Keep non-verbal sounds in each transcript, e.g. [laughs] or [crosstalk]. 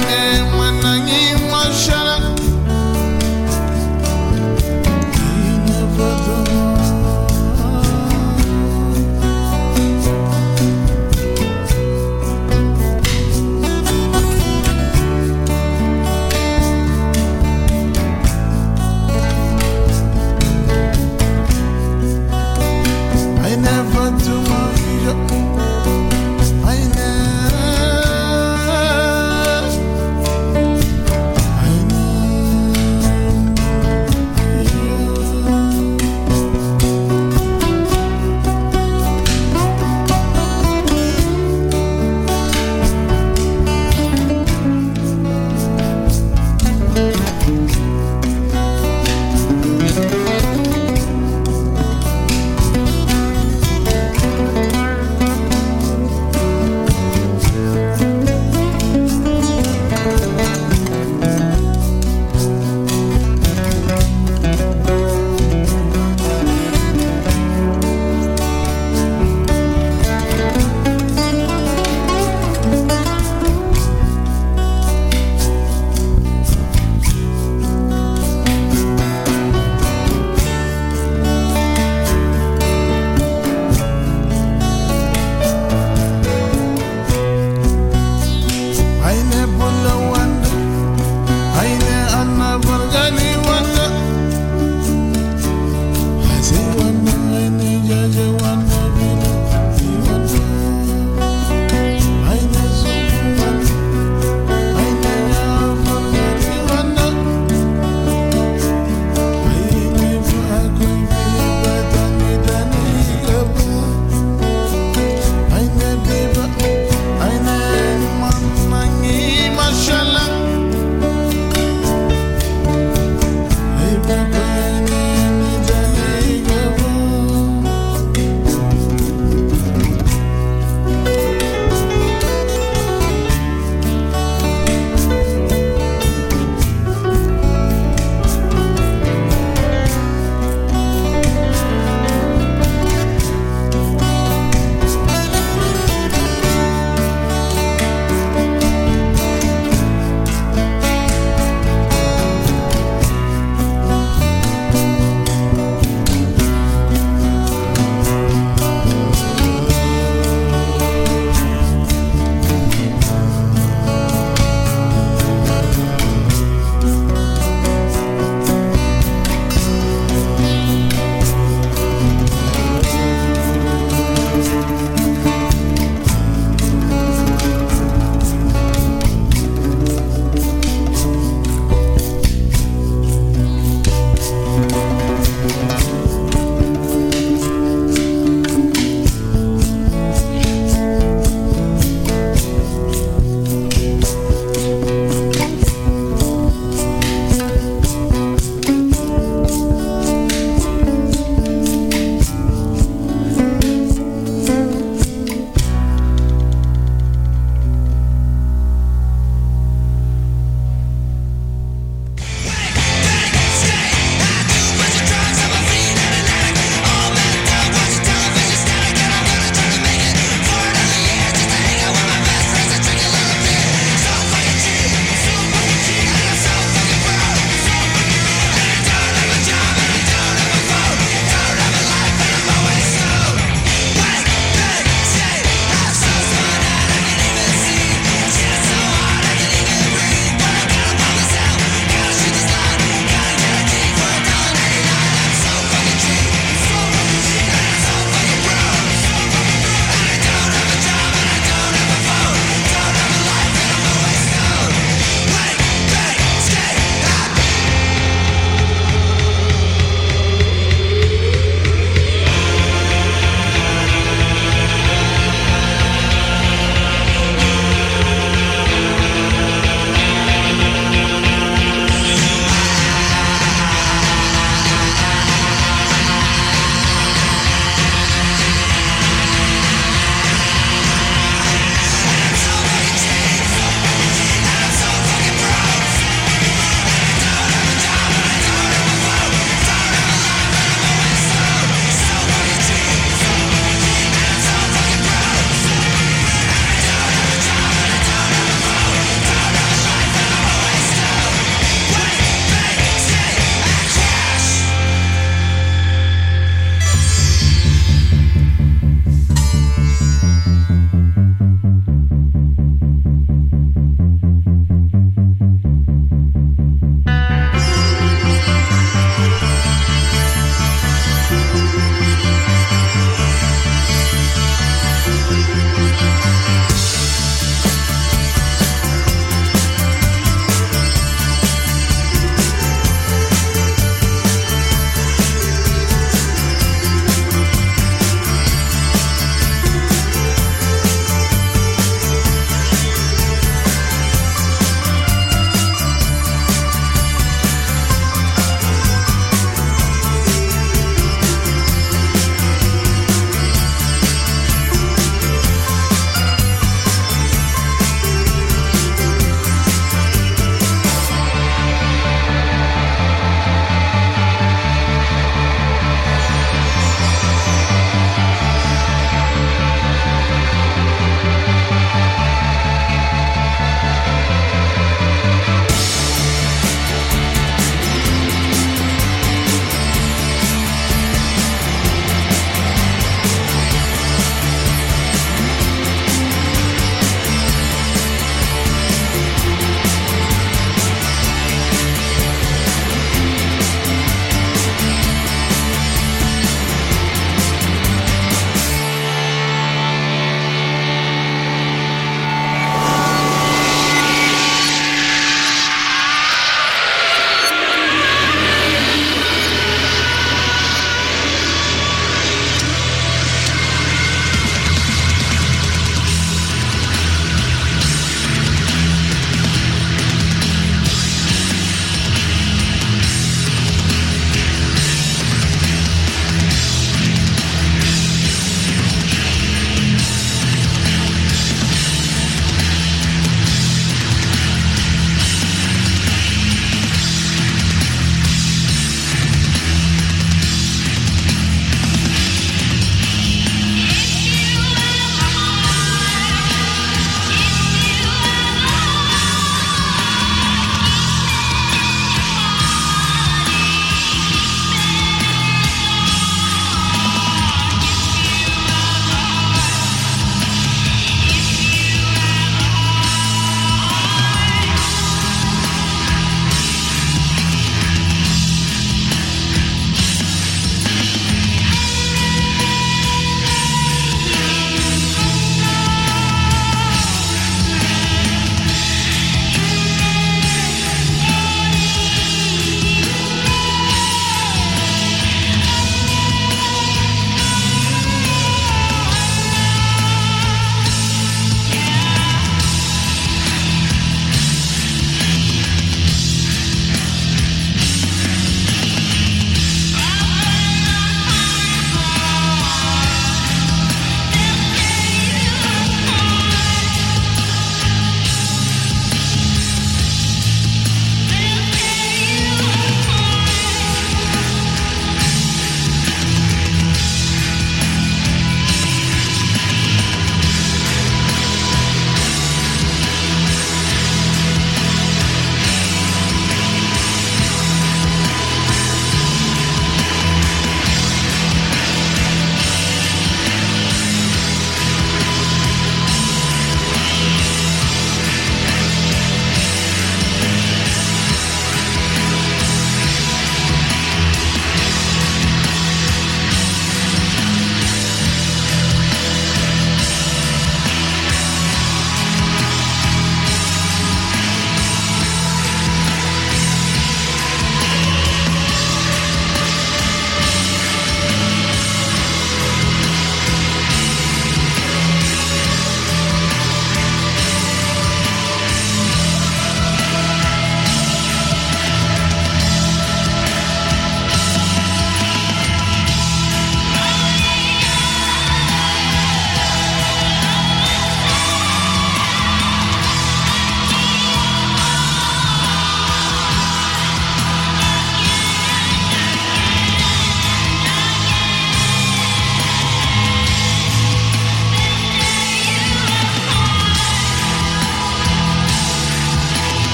Manange, manange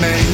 me.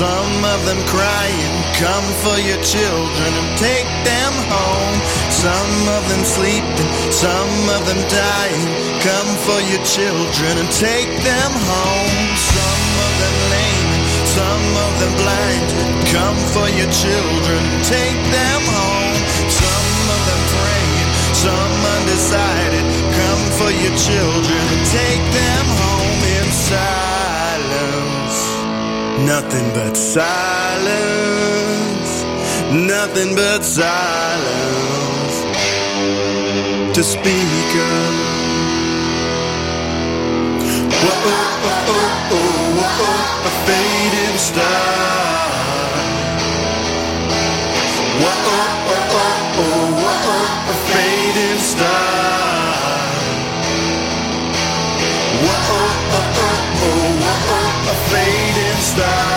Some of them crying. Come for your children and take them home. Some of them sleeping, some of them dying. Come for your children and take them home. Some of them lame, some of them blind. Come for your children and take them home. Some of them praying, some undecided. Come for your children and take them home in silence. Nothing but silence. Nothing but silence to speak of. Whoa, oh, oh, oh, oh, whoa, oh, a fading star. Whoa, oh, oh, oh, oh, whoa, oh, a fading star. Whoa, oh, oh, oh, oh, whoa, oh, a fading stop.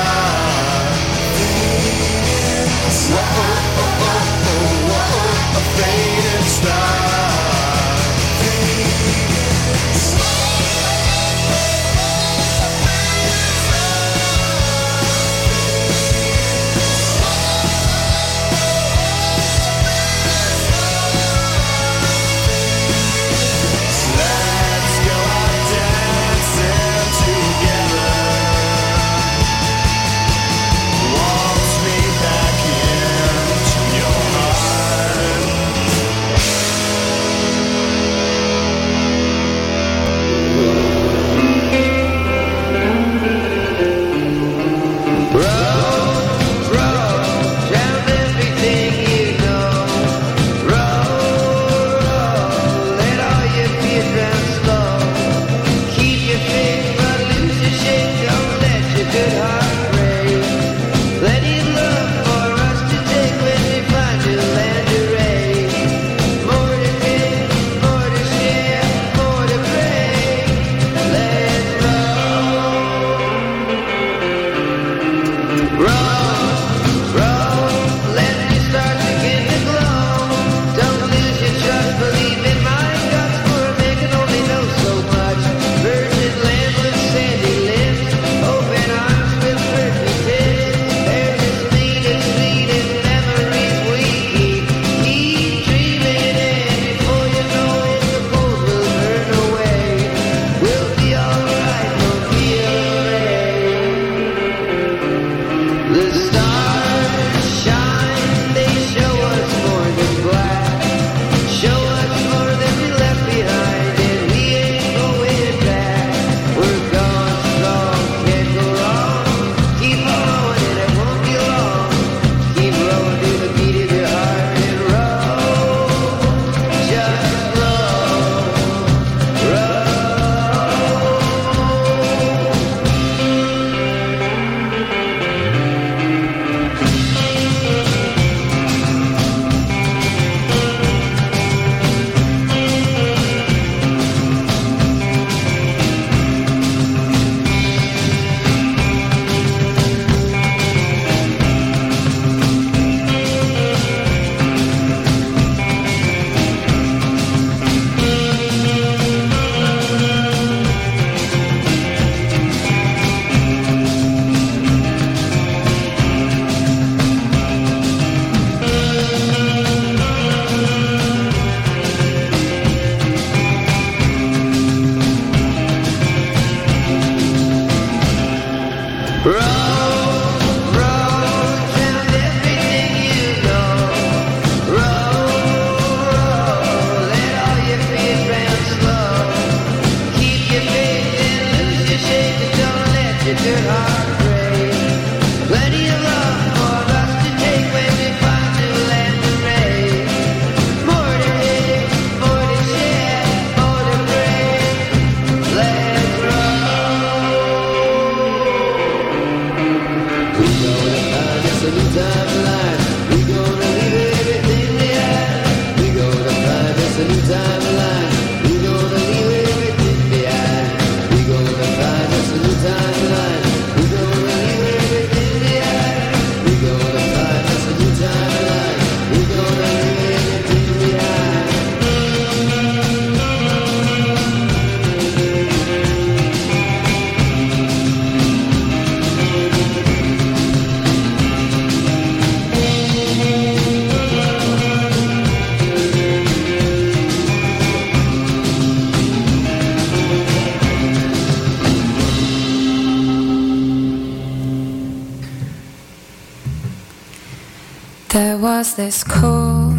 This cool,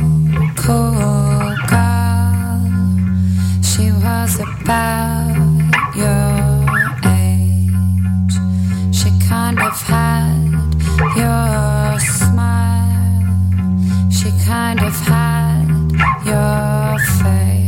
cool girl. She was about your age. She kind of had your smile. She kind of had your face.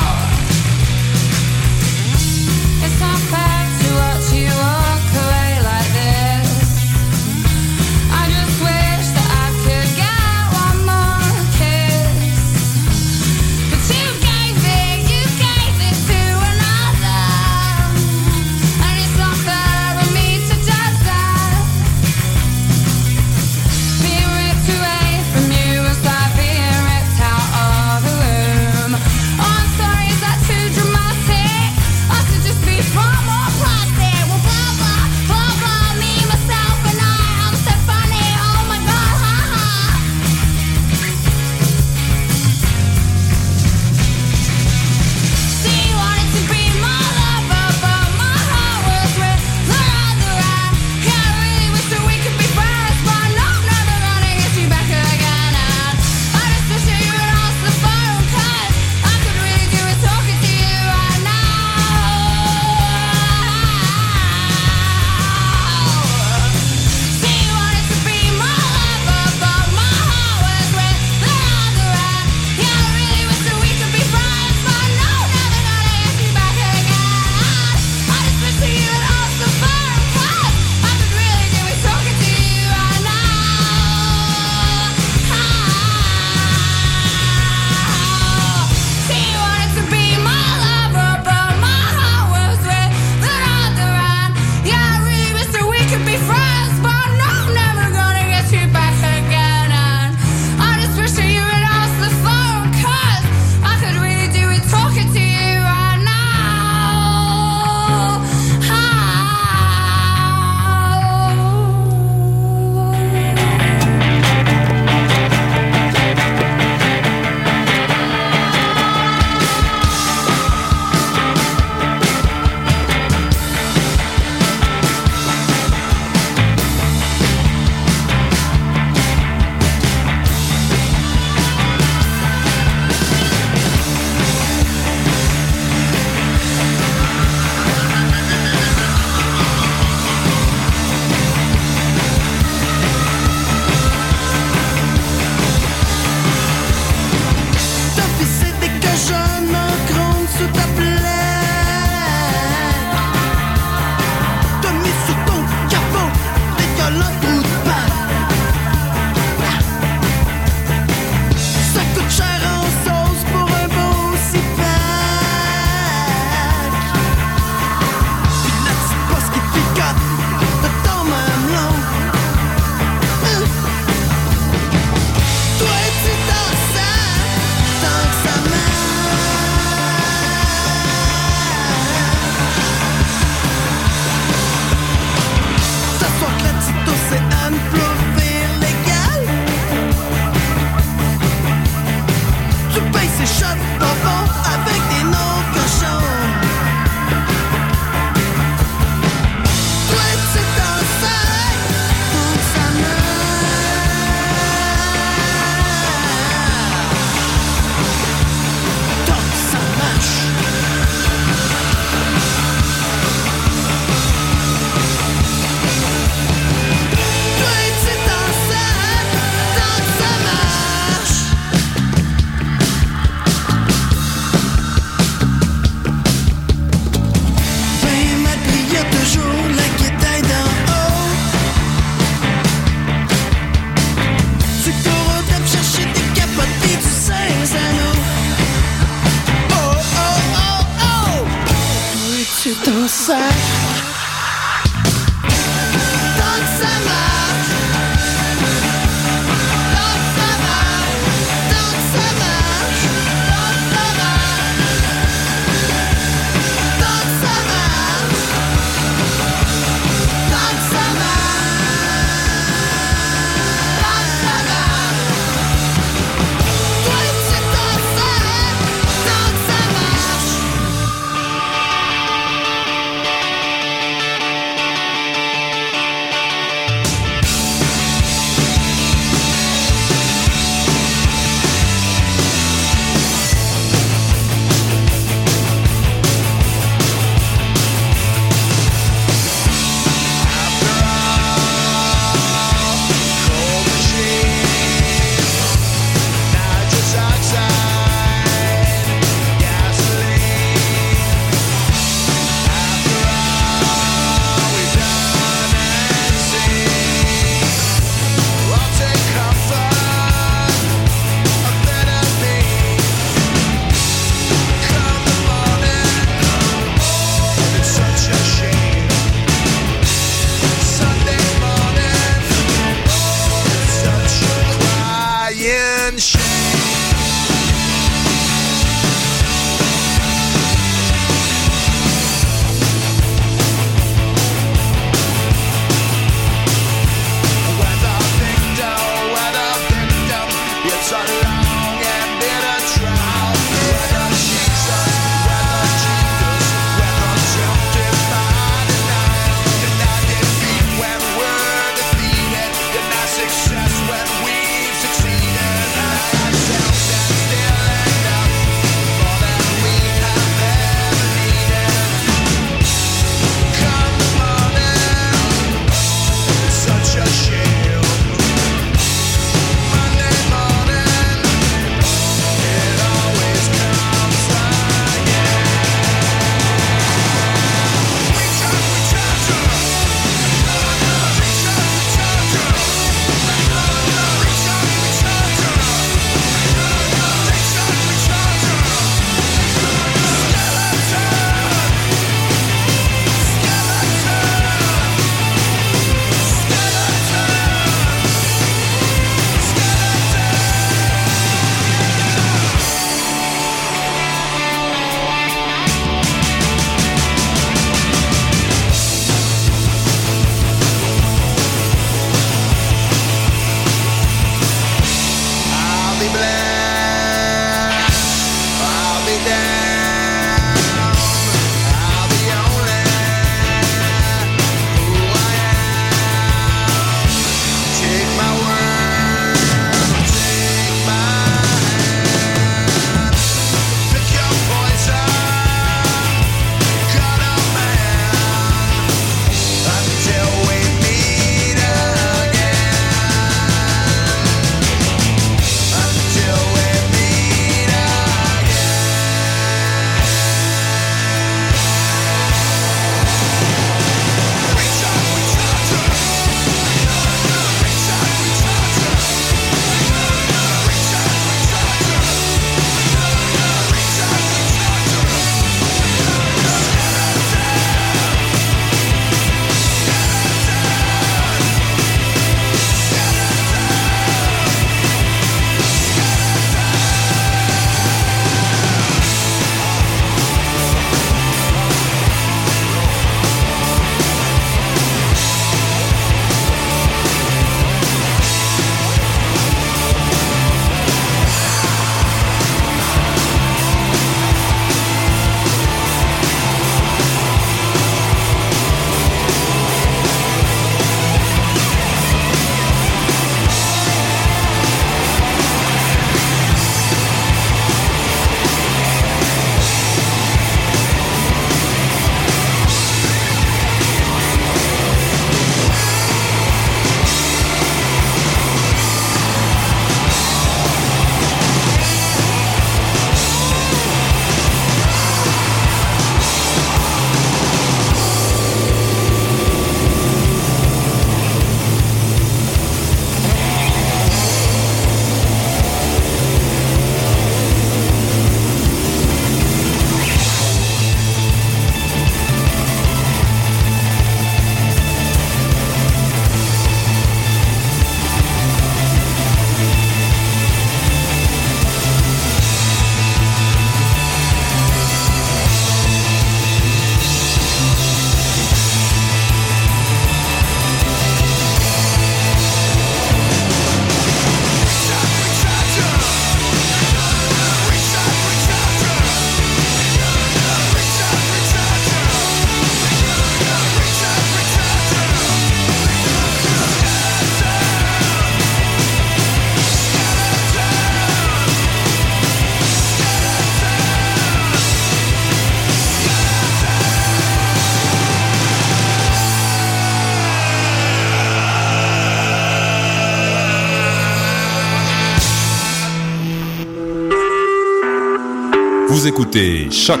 Écoutez Choc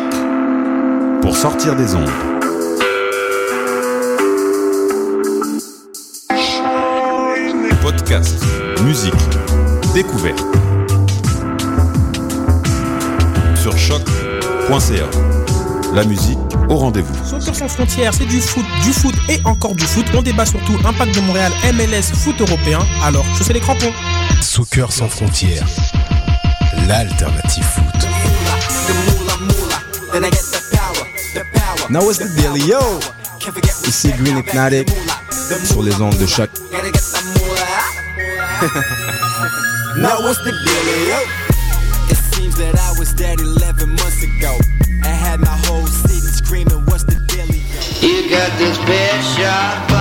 pour sortir des ondes. Podcast, musique, découverte. Sur choc.ca. La musique au rendez-vous. Soccer sans frontières, c'est du foot, du foot et encore du foot. On débat surtout Impact de Montréal, MLS, foot européen. Alors, je sais les crampons. Soccer sans frontières, l'alternative foot. Now what's the deal, yo? Ici Green Hypnotic sur les ondes de choc. [laughs] Now what's the deal, yo? It seems that I was dead 11 months ago. I had my whole city screaming, what's the deal, yo? You got this bad shot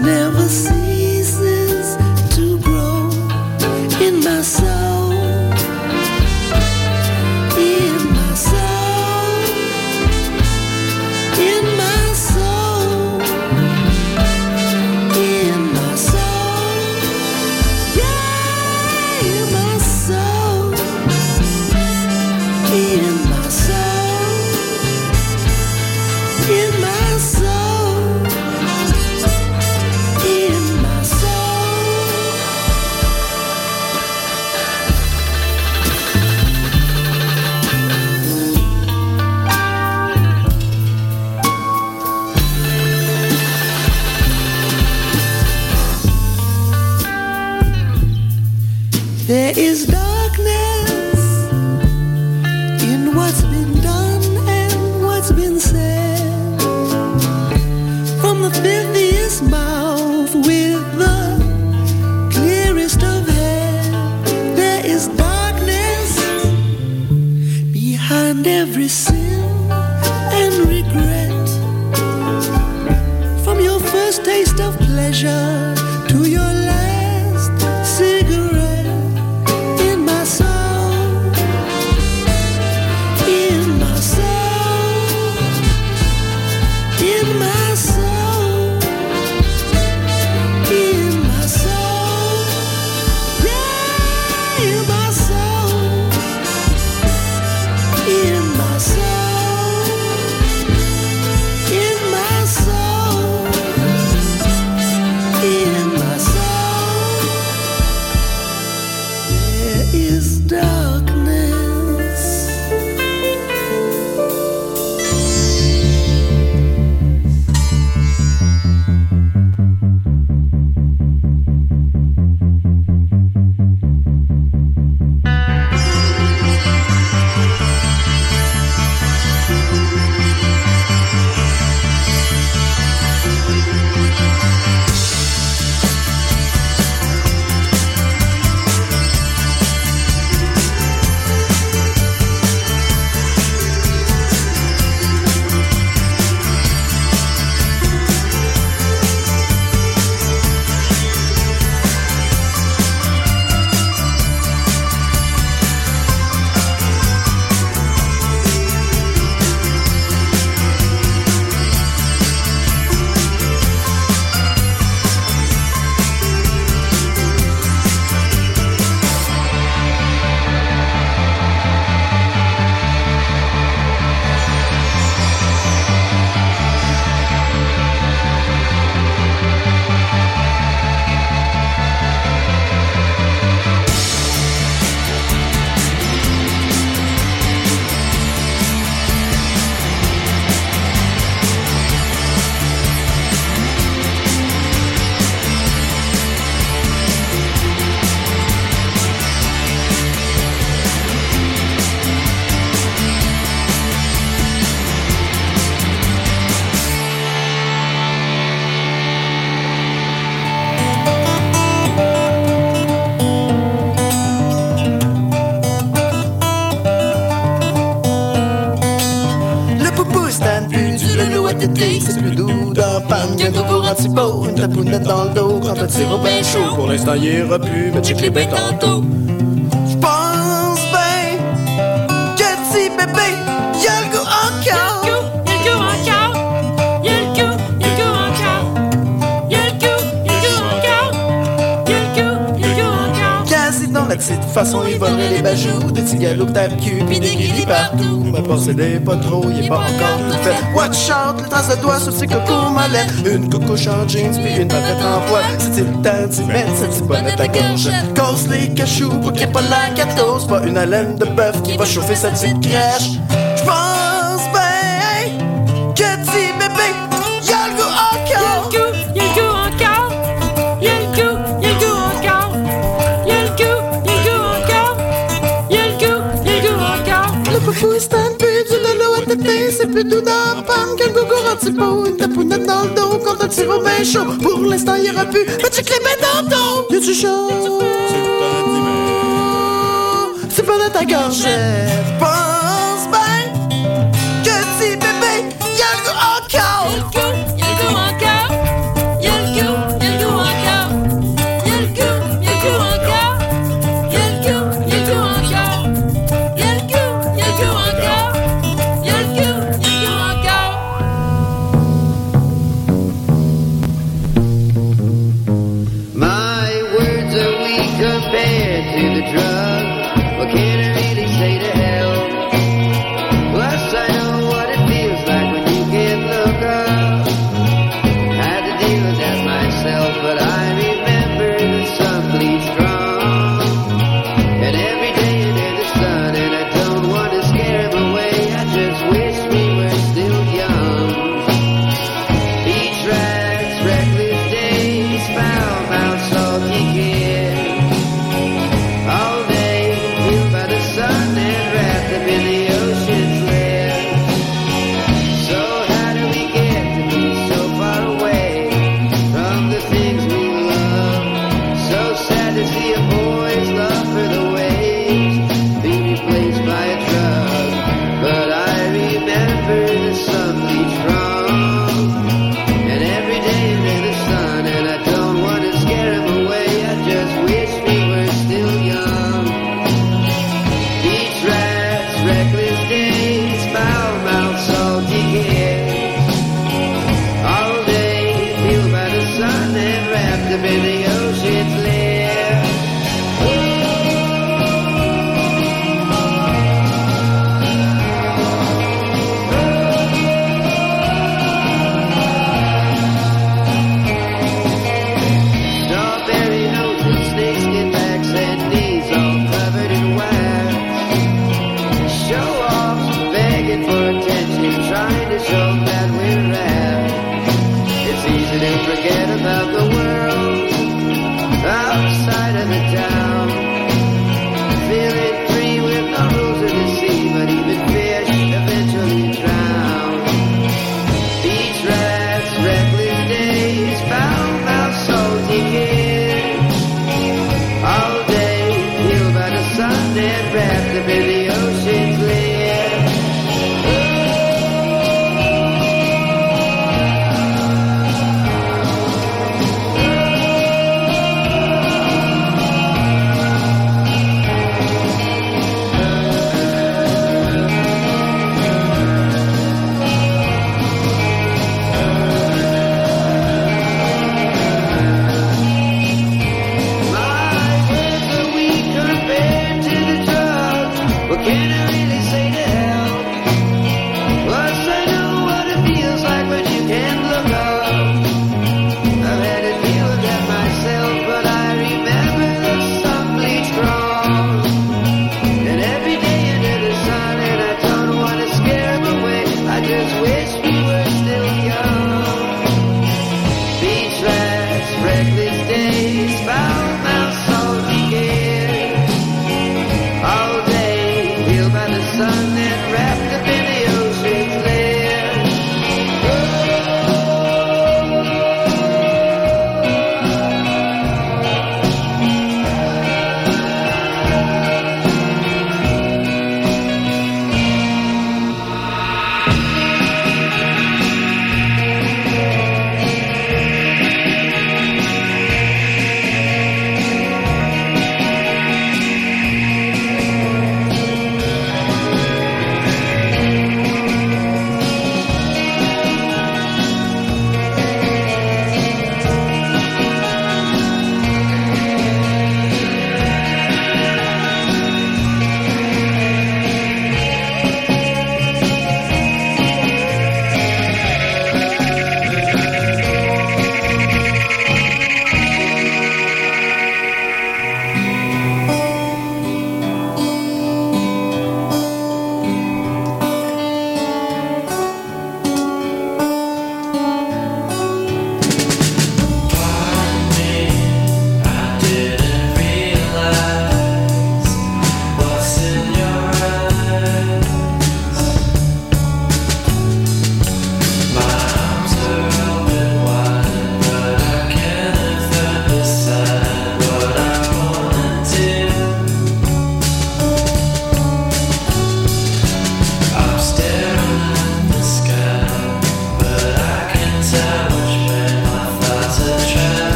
never seen. il aurait pu, mais tu clipais tantôt. façon, ils voleraient les bajoux, des tigalous tape cul, pis des guillis partout. Mais possédez pas trop, il est pas encore tout fait. Watch out, le trace de doigt sur ses cocos mollets. Une coucouche en jeans, puis une bavette en poil. C'est-il le temps d'y mettre cette petite bonnette à gauche? Cause les cachous pour qu'il n'y ait pas la catose. Pas une haleine de bœuf qui va chauffer sa petite crèche. plus tout d'un pomme qu'un gougour anti-peau. Une tapounette dans le dos quand un petit chaud. Pour l'instant, il aura plus. Mais tu clébais dans le dos. Y'a du chaud? C'est pas de ta gorge. Pas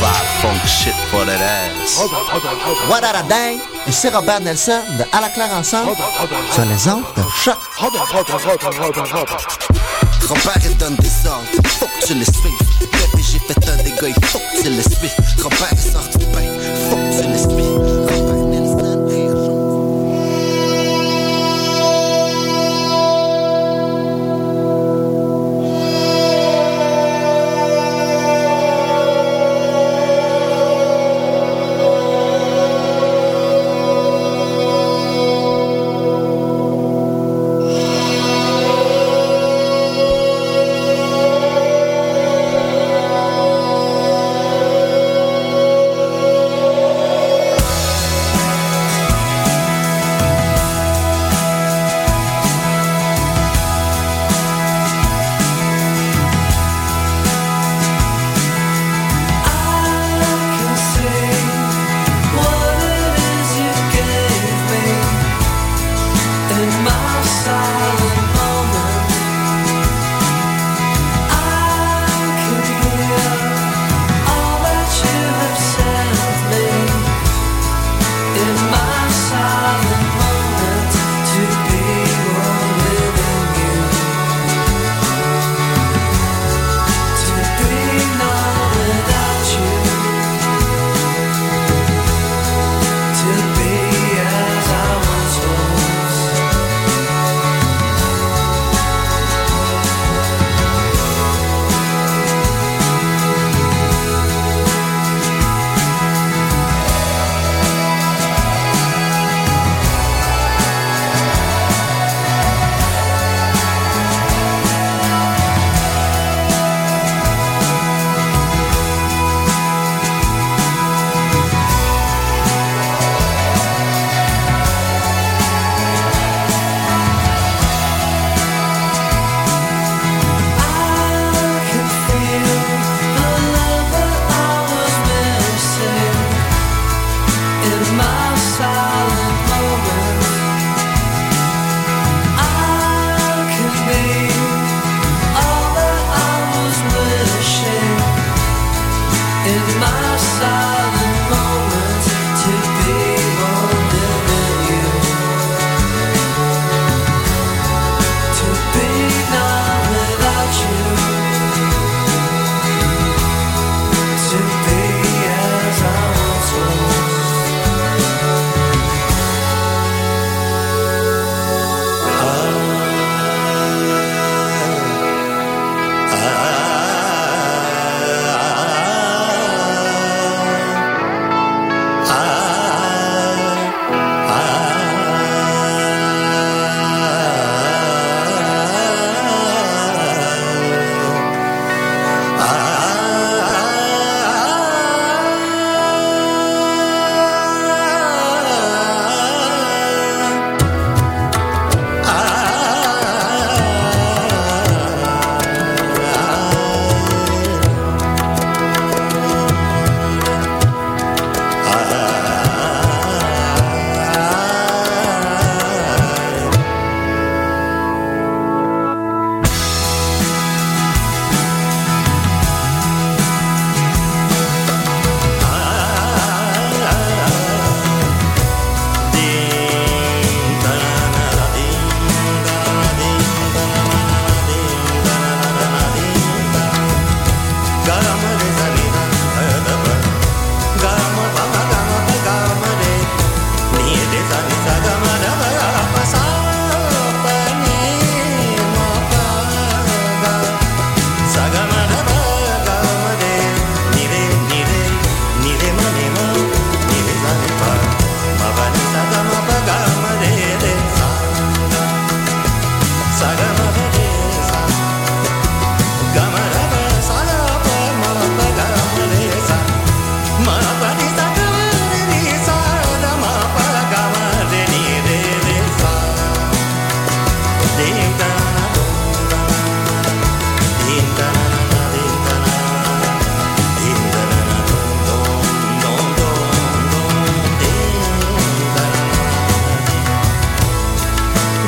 Vibe funk shit for that ass. What a dang! Ici Robert Nelson de À la claire ensemble sur les ondes de choc. Grand-père il donne des ordres, faut que tu les suives. Bébé j'ai fait un dégât, il faut que tu les suives. Grand-père est sorti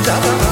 da da da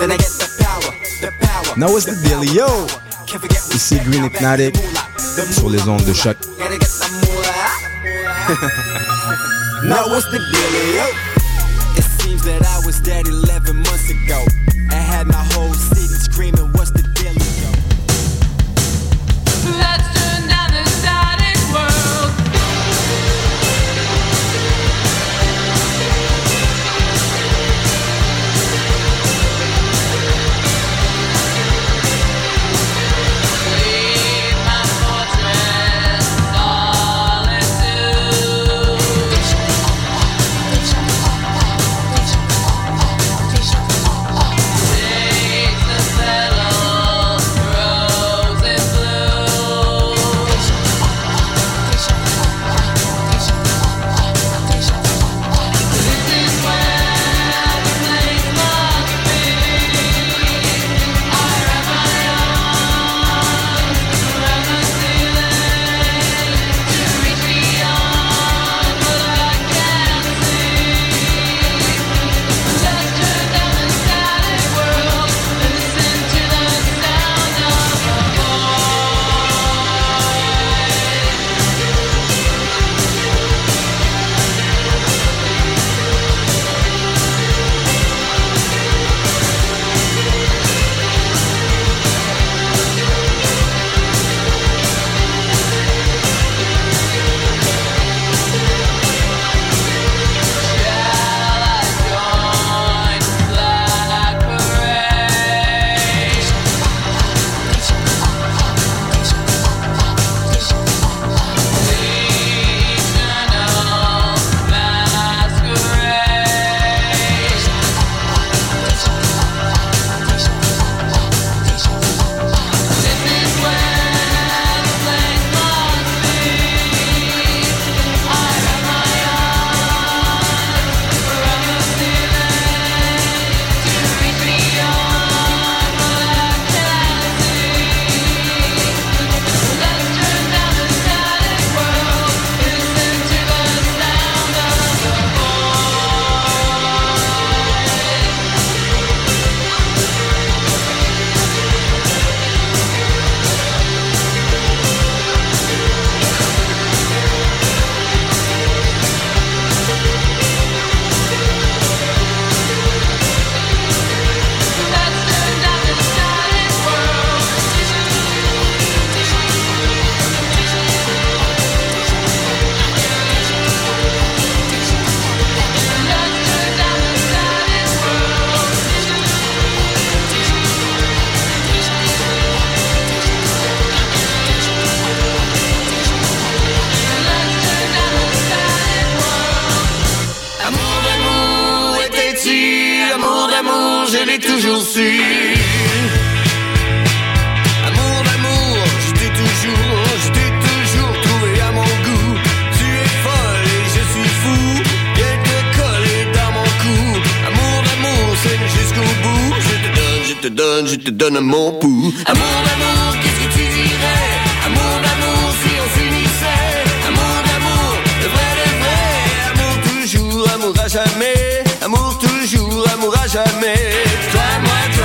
Then I get the power, the power. Now what's the deal, yo? Can't forget we Ici Green Hypnotic sur les ondes de choc. [laughs] now what's the deal, yo?